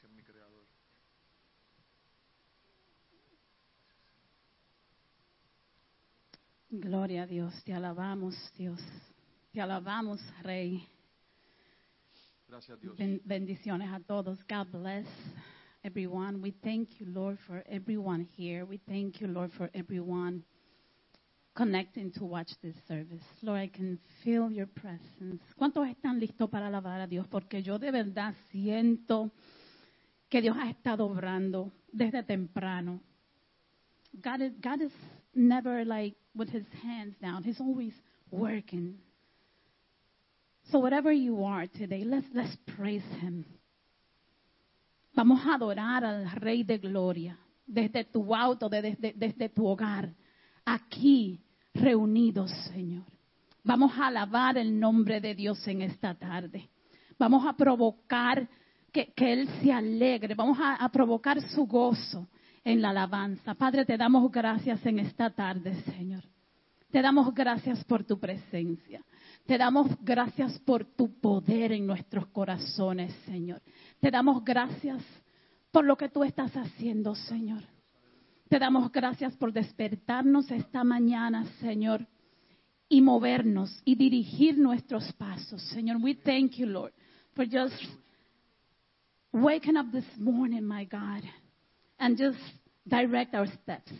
Gracias, mi creador. Gloria a Dios, te alabamos, Dios. Te alabamos, Rey. Gracias, Dios. Ben- bendiciones a todos. God bless everyone. We thank you, Lord, for everyone here. We thank you, Lord, for everyone connecting to watch this service. Lord, I can feel your presence. ¿Cuántos están listos para alabar a Dios? Porque yo de verdad siento que Dios ha estado obrando desde temprano. God is, never like with his hands down. He's always working. So whatever you are today, let's, let's praise him. Vamos a adorar al Rey de Gloria desde tu auto, de- desde, desde tu hogar, aquí reunidos, Señor. Vamos a alabar el nombre de Dios en esta tarde. Vamos a provocar que, Él se alegre. Vamos a provocar su gozo en la alabanza. Padre, te damos gracias en esta tarde, Señor. Te damos gracias por tu presencia. Te damos gracias por tu poder en nuestros corazones, Señor. Te damos gracias por lo que tú estás haciendo, Señor. Te damos gracias por despertarnos esta mañana, Señor, y movernos y dirigir nuestros pasos, Señor. We thank you, Lord, for just waking up this morning, my God, and just direct our steps.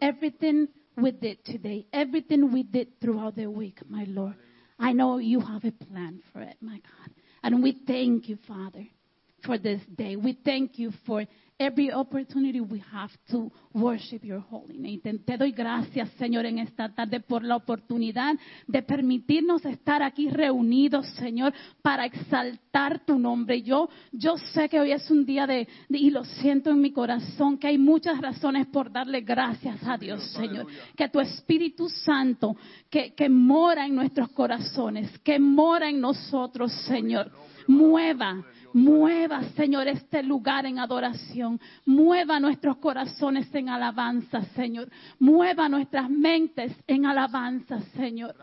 Everything we did today, everything we did throughout the week, my Lord. I know you have a plan for it, my God. And we thank you, Father, for this day. We thank you for every opportunity we have to worship your holy name. Te, te doy gracias, Señor, en esta tarde por la oportunidad de permitirnos estar aquí reunidos, Señor, para exaltar tu nombre. Yo, yo sé que hoy es un día de, de- y lo siento en mi corazón, que hay muchas razones por darle gracias a Dios, Señor. Que tu Espíritu Santo, que, que mora en nuestros corazones, que mora en nosotros, Señor, mueva. Mueva, Señor, este lugar en adoración. Mueva nuestros corazones en alabanza, Señor. Mueva nuestras mentes en alabanza, Señor.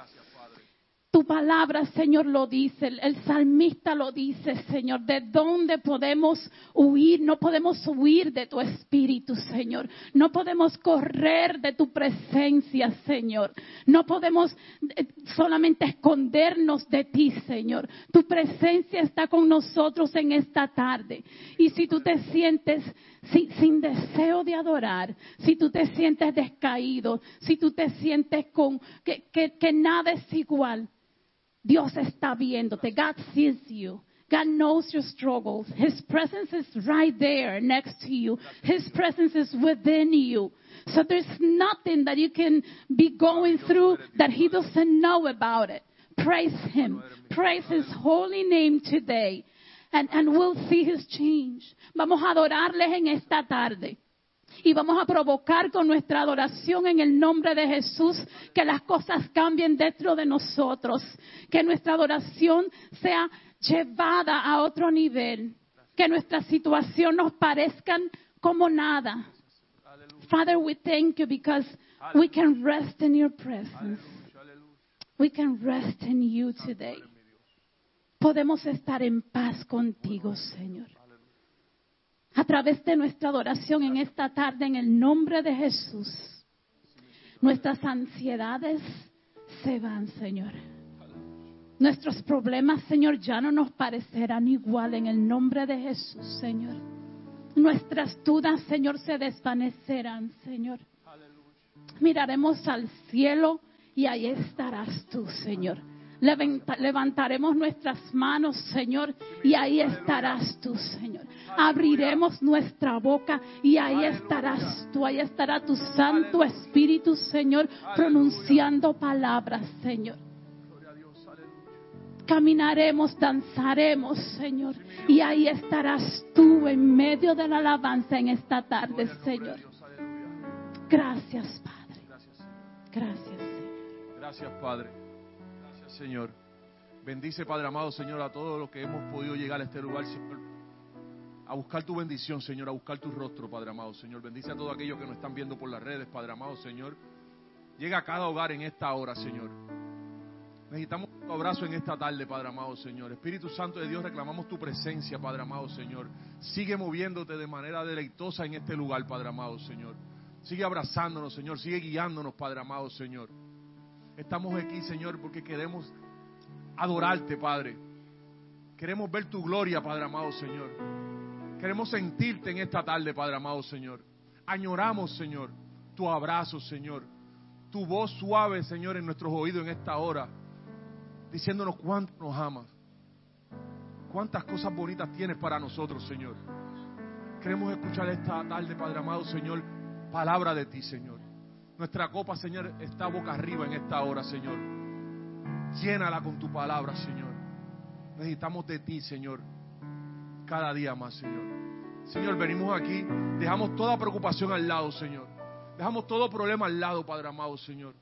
Tu palabra, Señor, lo dice, el, salmista lo dice, Señor, de dónde podemos huir, no podemos huir de tu espíritu, Señor, no podemos correr de tu presencia, Señor, no podemos eh, solamente escondernos de ti, Señor, tu presencia está con nosotros en esta tarde. Y si tú te sientes sin, deseo de adorar, si tú te sientes descaído, si tú te sientes con que nada es igual, Dios está viéndote. God sees you. God knows your struggles. His presence is right there next to you. His presence is within you. So there's nothing that you can be going through that He doesn't know about it. Praise Him. Praise His holy name today. And, and we'll see His change. Vamos a adorarles en esta tarde. Y vamos a provocar con nuestra adoración en el nombre de Jesús que las cosas cambien dentro de nosotros, que nuestra adoración sea llevada a otro nivel, que nuestra situación nos parezcan como nada. Father, we thank you because we can rest in your presence. We can rest in you today. Podemos estar en paz contigo, Señor a través de nuestra adoración en esta tarde en el nombre de Jesús. Nuestras ansiedades se van, Señor. Nuestros problemas, Señor, ya no nos parecerán igual en el nombre de Jesús, Señor. Nuestras dudas, Señor, se desvanecerán, Señor. Miraremos al cielo y ahí estarás tú, Señor. Levanta- levantaremos nuestras manos, Señor, y ahí estarás tú, Señor. Abriremos nuestra boca y ahí estarás tú, ahí estará tu Santo Espíritu, Señor, pronunciando palabras, Señor. Caminaremos, danzaremos, Señor, y ahí estarás tú en medio de la alabanza en esta tarde, Señor. Gracias, Padre. Gracias, Señor. Gracias, Padre. Señor. Bendice, Padre amado, Señor, a todos los que hemos podido llegar a este lugar. A buscar tu bendición, Señor, a buscar tu rostro, Padre amado, Señor. Bendice a todos aquellos que nos están viendo por las redes, Padre amado, Señor. Llega a cada hogar en esta hora, Señor. Necesitamos tu abrazo en esta tarde, Padre amado Señor. Espíritu Santo de Dios, reclamamos tu presencia, Padre amado Señor. Sigue moviéndote de manera deleitosa en este lugar, Padre amado Señor. Sigue abrazándonos, Señor. Sigue guiándonos, Padre amado Señor. Estamos aquí, Señor, porque queremos adorarte, Padre. Queremos ver tu gloria, Padre amado Señor. Queremos sentirte en esta tarde, Padre amado Señor. Añoramos, Señor, tu abrazo, Señor. Tu voz suave, Señor, en nuestros oídos en esta hora diciéndonos cuánto nos amas. Cuántas cosas bonitas tienes para nosotros, Señor. Queremos escuchar esta tarde, Padre amado, Señor, palabra de ti, Señor. Nuestra copa, Señor, está boca arriba en esta hora, Señor. Llénala con tu palabra, Señor. Necesitamos de ti, Señor, cada día más, Señor. Señor, venimos aquí, dejamos toda preocupación al lado, Señor. Dejamos todo problema al lado, Padre amado, Señor.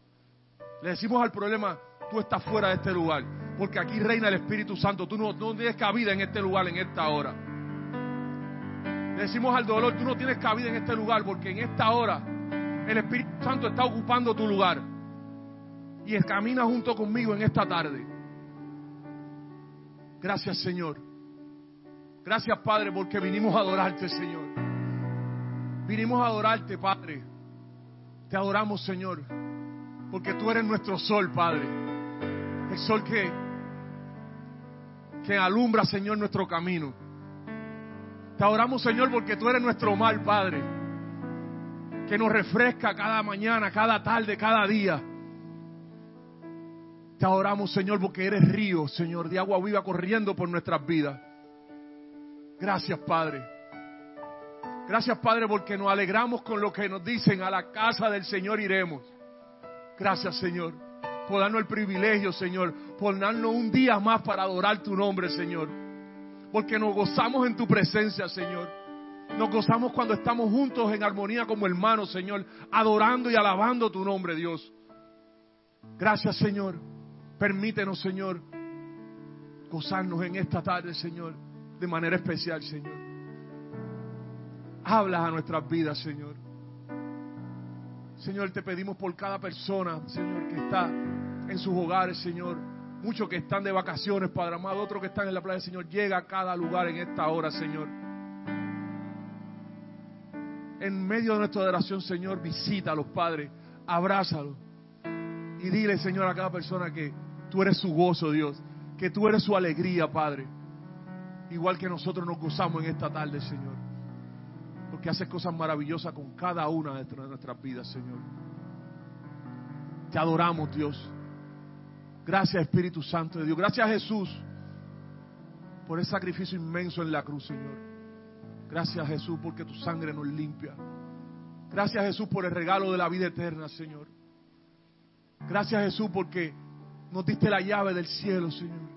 Le decimos al problema, tú estás fuera de este lugar. Porque aquí reina el Espíritu Santo. Tú no, no tienes cabida en este lugar, en esta hora. Le decimos al dolor, tú no tienes cabida en este lugar porque en esta hora el Espíritu Santo está ocupando tu lugar. Y camina junto conmigo en esta tarde. Gracias Señor. Gracias Padre porque vinimos a adorarte Señor. Vinimos a adorarte Padre. Te adoramos Señor. Porque tú eres nuestro sol Padre el sol que, que alumbra, Señor, nuestro camino. Te adoramos, Señor, porque tú eres nuestro mal, Padre, que nos refresca cada mañana, cada tarde, cada día. Te adoramos, Señor, porque eres río, Señor, de agua viva corriendo por nuestras vidas. Gracias, Padre. Gracias, Padre, porque nos alegramos con lo que nos dicen, a la casa del Señor iremos. Gracias, Señor por darnos el privilegio, Señor, por darnos un día más para adorar tu nombre, Señor. Porque nos gozamos en tu presencia, Señor. Nos gozamos cuando estamos juntos en armonía como hermanos, Señor, adorando y alabando tu nombre, Dios. Gracias, Señor. Permítenos, Señor, gozarnos en esta tarde, Señor, de manera especial, Señor. Habla a nuestras vidas, Señor. Señor, te pedimos por cada persona, Señor, que está en sus hogares, Señor. Muchos que están de vacaciones, Padre amado, otros que están en la playa, Señor. Llega a cada lugar en esta hora, Señor. En medio de nuestra adoración, Señor, visita a los padres, abrázalos. Y dile, Señor, a cada persona que tú eres su gozo, Dios. Que tú eres su alegría, Padre. Igual que nosotros nos gozamos en esta tarde, Señor porque haces cosas maravillosas con cada una de nuestras vidas, Señor. Te adoramos, Dios. Gracias, Espíritu Santo de Dios. Gracias, Jesús, por el sacrificio inmenso en la cruz, Señor. Gracias, Jesús, porque tu sangre nos limpia. Gracias, Jesús, por el regalo de la vida eterna, Señor. Gracias, Jesús, porque nos diste la llave del cielo, Señor.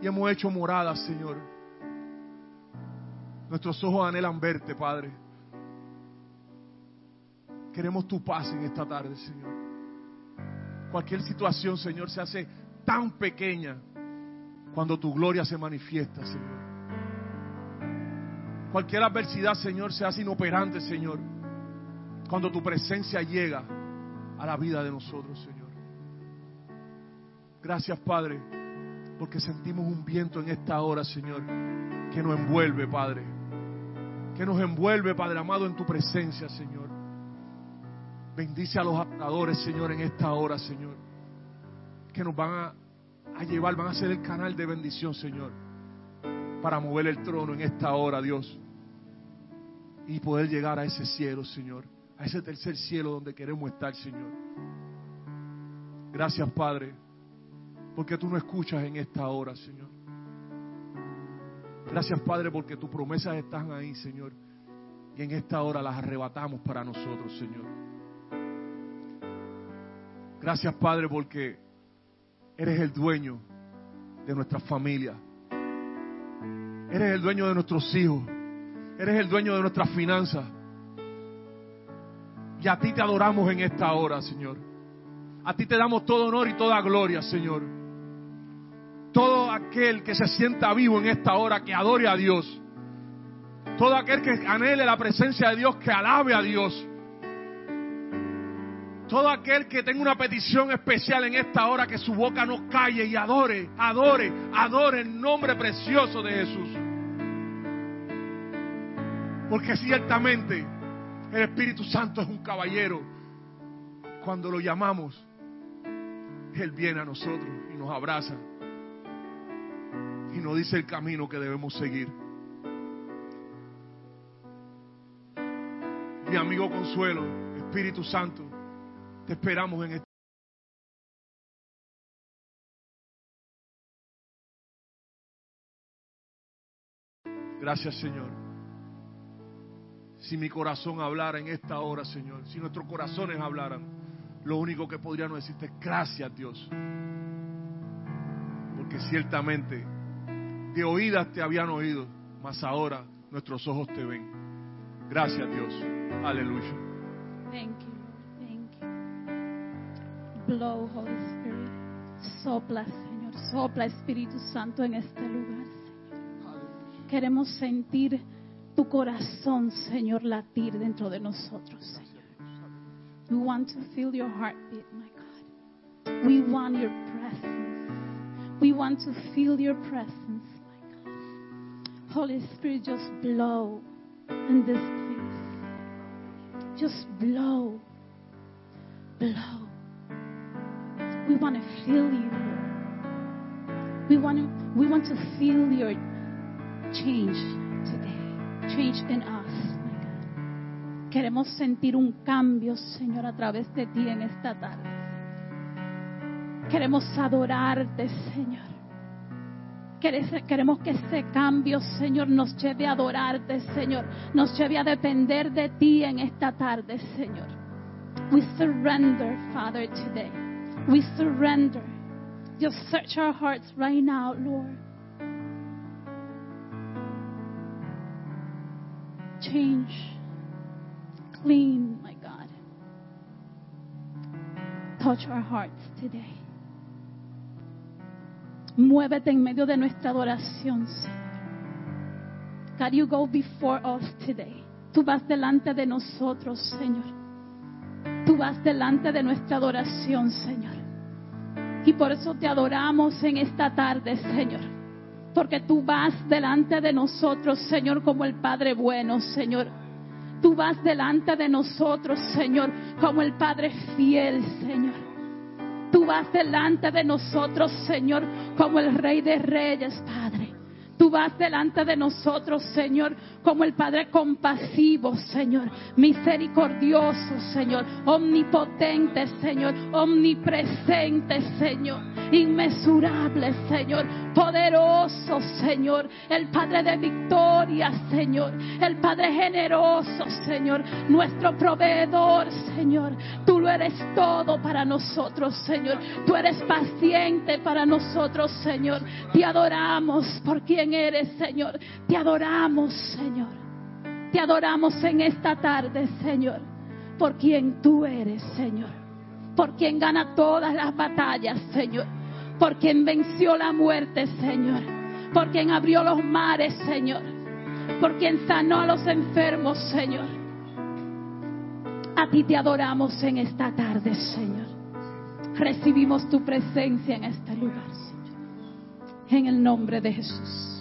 Y hemos hecho morada, Señor Nuestros ojos anhelan verte, Padre. Queremos tu paz en esta tarde, Señor. Cualquier situación, Señor, se hace tan pequeña cuando tu gloria se manifiesta, Señor. Cualquier adversidad, Señor, se hace inoperante, Señor, cuando tu presencia llega a la vida de nosotros, Señor. Gracias, Padre, porque sentimos un viento en esta hora, Señor, que nos envuelve, Padre que nos envuelve, Padre amado, en tu presencia, Señor. Bendice a los adoradores, Señor, en esta hora, Señor. Que nos van a, a, llevar, van a ser el canal de bendición, Señor. Para mover el trono en esta hora, Dios. Y poder llegar a ese cielo, Señor. A ese tercer cielo donde queremos estar, Señor. Gracias, Padre. Porque tú no escuchas en esta hora, Señor. Gracias, Padre, porque tus promesas están ahí, Señor. Y en esta hora las arrebatamos para nosotros, Señor. Gracias, Padre, porque eres el dueño de nuestra familia. Eres el dueño de nuestros hijos. Eres el dueño de nuestras finanzas. Y a ti te adoramos en esta hora, Señor. A ti te damos todo honor y toda gloria, Señor todo aquel que se sienta vivo en esta hora, que adore a Dios. Todo aquel que anhele la presencia de Dios, que alabe a Dios. Todo aquel que tenga una petición especial en esta hora, que su boca no calle y adore, adore, adore el nombre precioso de Jesús. Porque ciertamente el Espíritu Santo es un caballero. Cuando lo llamamos, Él viene a nosotros y nos abraza y nos dice el camino que debemos seguir. Mi amigo Consuelo, Espíritu Santo, te esperamos en este. Gracias, Señor. Si mi corazón hablara en esta hora, Señor, si nuestros corazones hablaran, lo único que podríamos decirte es gracias, Dios. Porque ciertamente de oídas te habían oído, mas ahora nuestros ojos te ven. Gracias, Dios. Aleluya. Thank you. Thank you. Blow, Holy Spirit. Sopla, Señor. Sopla, Espíritu Santo, en este lugar, Señor. Queremos sentir tu corazón, Señor, latir dentro de nosotros, Señor. We want to feel your heartbeat, my God. We want your presence. We want to feel your presence, my God. Holy Spirit, just blow in this place. Just blow. Blow. We want to feel you, We want to, we want to feel your change today. Change in us. Queremos sentir un cambio, Señor, a través de ti en esta tarde. Queremos adorarte, Señor. Quere- Queremos que ese cambio, Señor, nos lleve a adorarte, Señor. Nos lleve a depender de ti en esta tarde, Señor. We surrender, Father, today. We surrender. Just search our hearts right now, Lord. Change. Clean, my God. Touch our hearts today. Muévete en medio de nuestra adoración, Señor. God, you go before us today. Tú vas delante de nosotros, Señor. Tú vas delante de nuestra adoración, Señor. Y por eso te adoramos en esta tarde, Señor. Porque tú vas delante de nosotros, Señor, como el Padre bueno, Señor. Tú vas delante de nosotros, Señor, como el Padre fiel, Señor. Tú vas delante de nosotros, Señor, como el Rey de Reyes, Padre. Tú vas delante de nosotros, Señor, como el Padre compasivo, Señor, misericordioso, Señor, omnipotente, Señor, omnipresente, Señor, inmesurable, Señor, poderoso, Señor, el Padre de victoria, Señor, el Padre generoso, Señor, nuestro proveedor, Señor. Tú lo eres todo para nosotros, Señor. Tú eres paciente para nosotros, Señor. Te adoramos por quien eres, Señor. Te adoramos, Señor. Te adoramos en esta tarde, Señor, por quien tú eres, Señor. Por quien gana todas las batallas, Señor. Por quien venció la muerte, Señor. Por quien abrió los mares, Señor. Por quien sanó a los enfermos, Señor. A ti te adoramos en esta tarde, Señor. Recibimos tu presencia en este lugar, Señor. En el nombre de Jesús.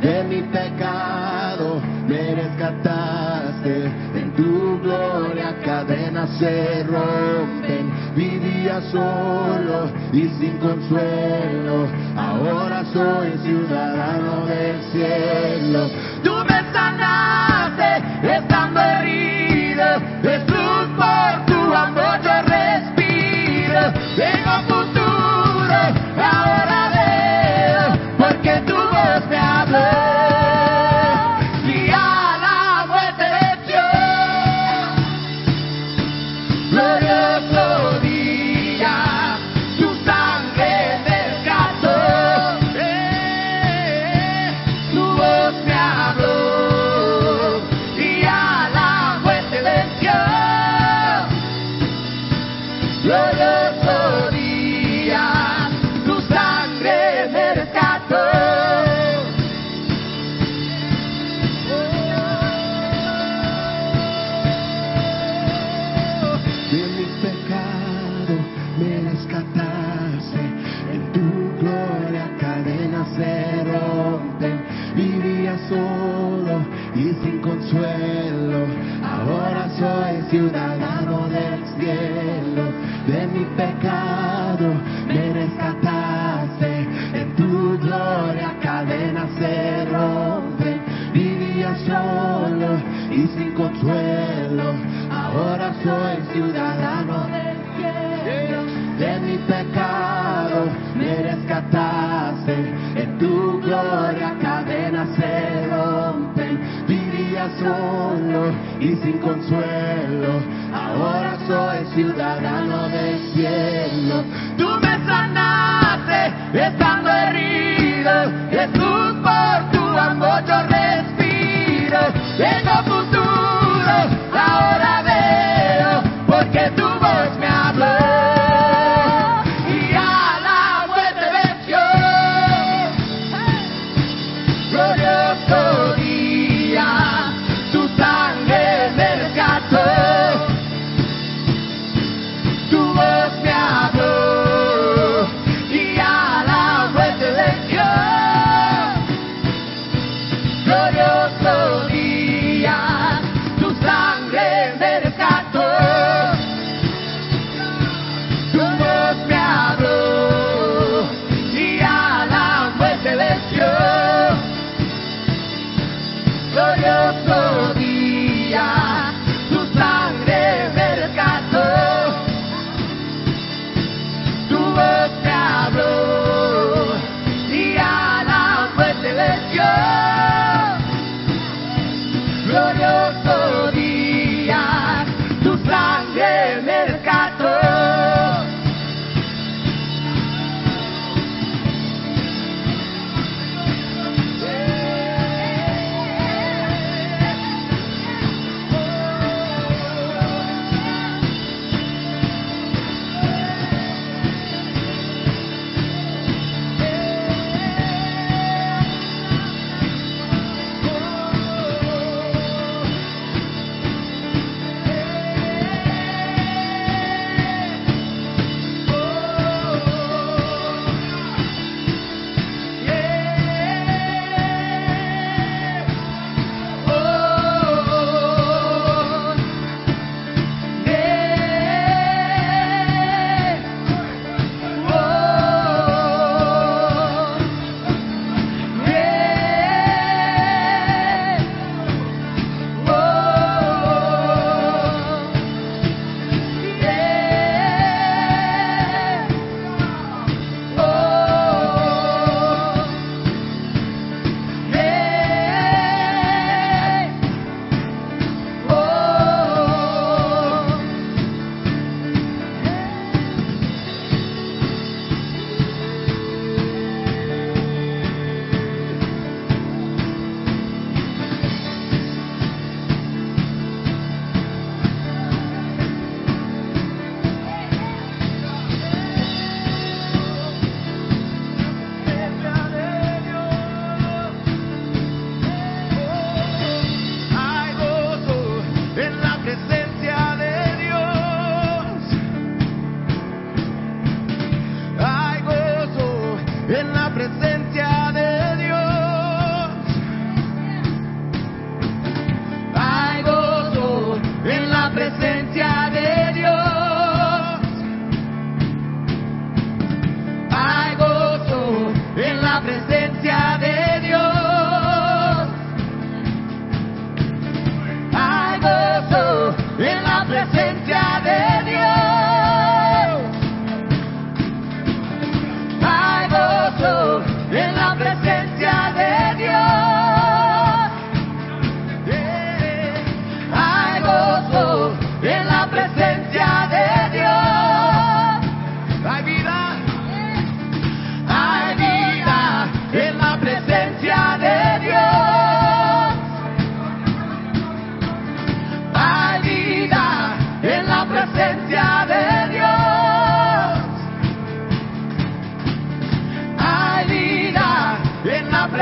de mi pecado me rescataste. En tu gloria cadenas se rompen. Vivía solo y sin consuelo. Ahora soy ciudadano del cielo. Tú me sanas. y sin consuelo. Ahora soy ciudadano del cielo. De mi pecado me rescataste. En tu gloria cadenas se rompen. Vivía solo y sin consuelo. Ahora soy ciudadano del cielo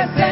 presente.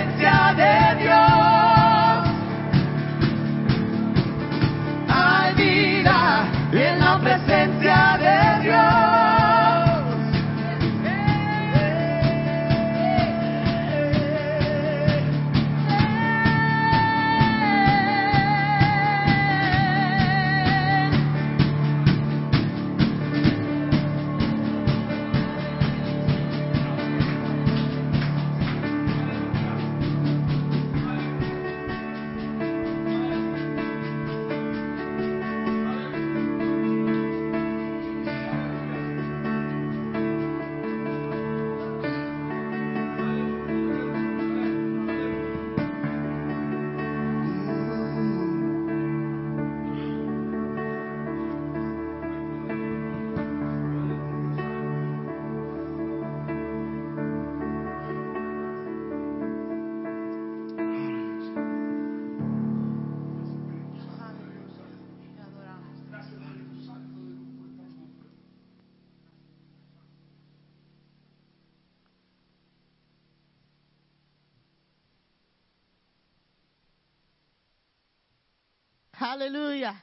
Aleluya.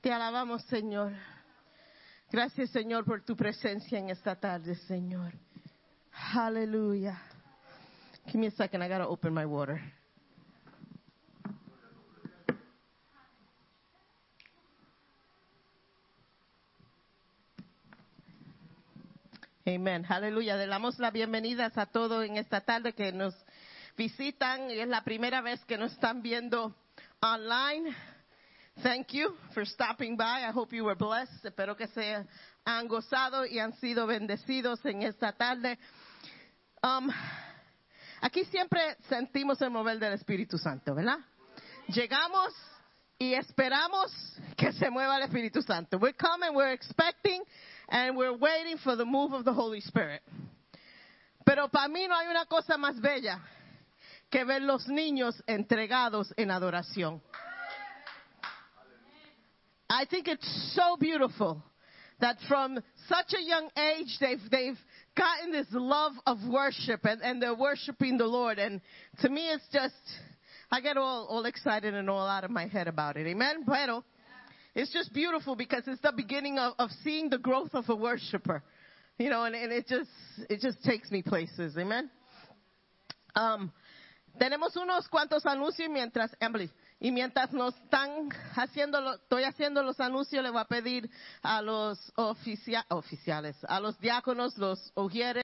Te alabamos, Señor. Gracias, Señor, por tu presencia en esta tarde, Señor. Aleluya. Give me a second. I got to open my water. Amén. Aleluya. Le damos las bienvenidas a todos en esta tarde que nos visitan y es la primera vez que nos están viendo online. Thank you for stopping by. I hope you were blessed. Espero que se han gozado y han sido bendecidos en esta tarde. Um, aquí siempre sentimos el mover del Espíritu Santo, ¿verdad? Llegamos y esperamos que se mueva el Espíritu Santo. We're coming, we're expecting, and we're waiting for the move of the Holy Spirit. Pero para mí no hay una cosa más bella que ver los niños entregados en adoración. I think it's so beautiful that from such a young age they've they've gotten this love of worship and, and they're worshiping the Lord and to me it's just I get all, all excited and all out of my head about it. Amen. Pero it's just beautiful because it's the beginning of, of seeing the growth of a worshiper. You know, and, and it just it just takes me places. Amen. Um, tenemos unos cuantos anuncios mientras Emily y mientras nos están haciendo, estoy haciendo los anuncios, le voy a pedir a los oficia- oficiales, a los diáconos, los ujieres.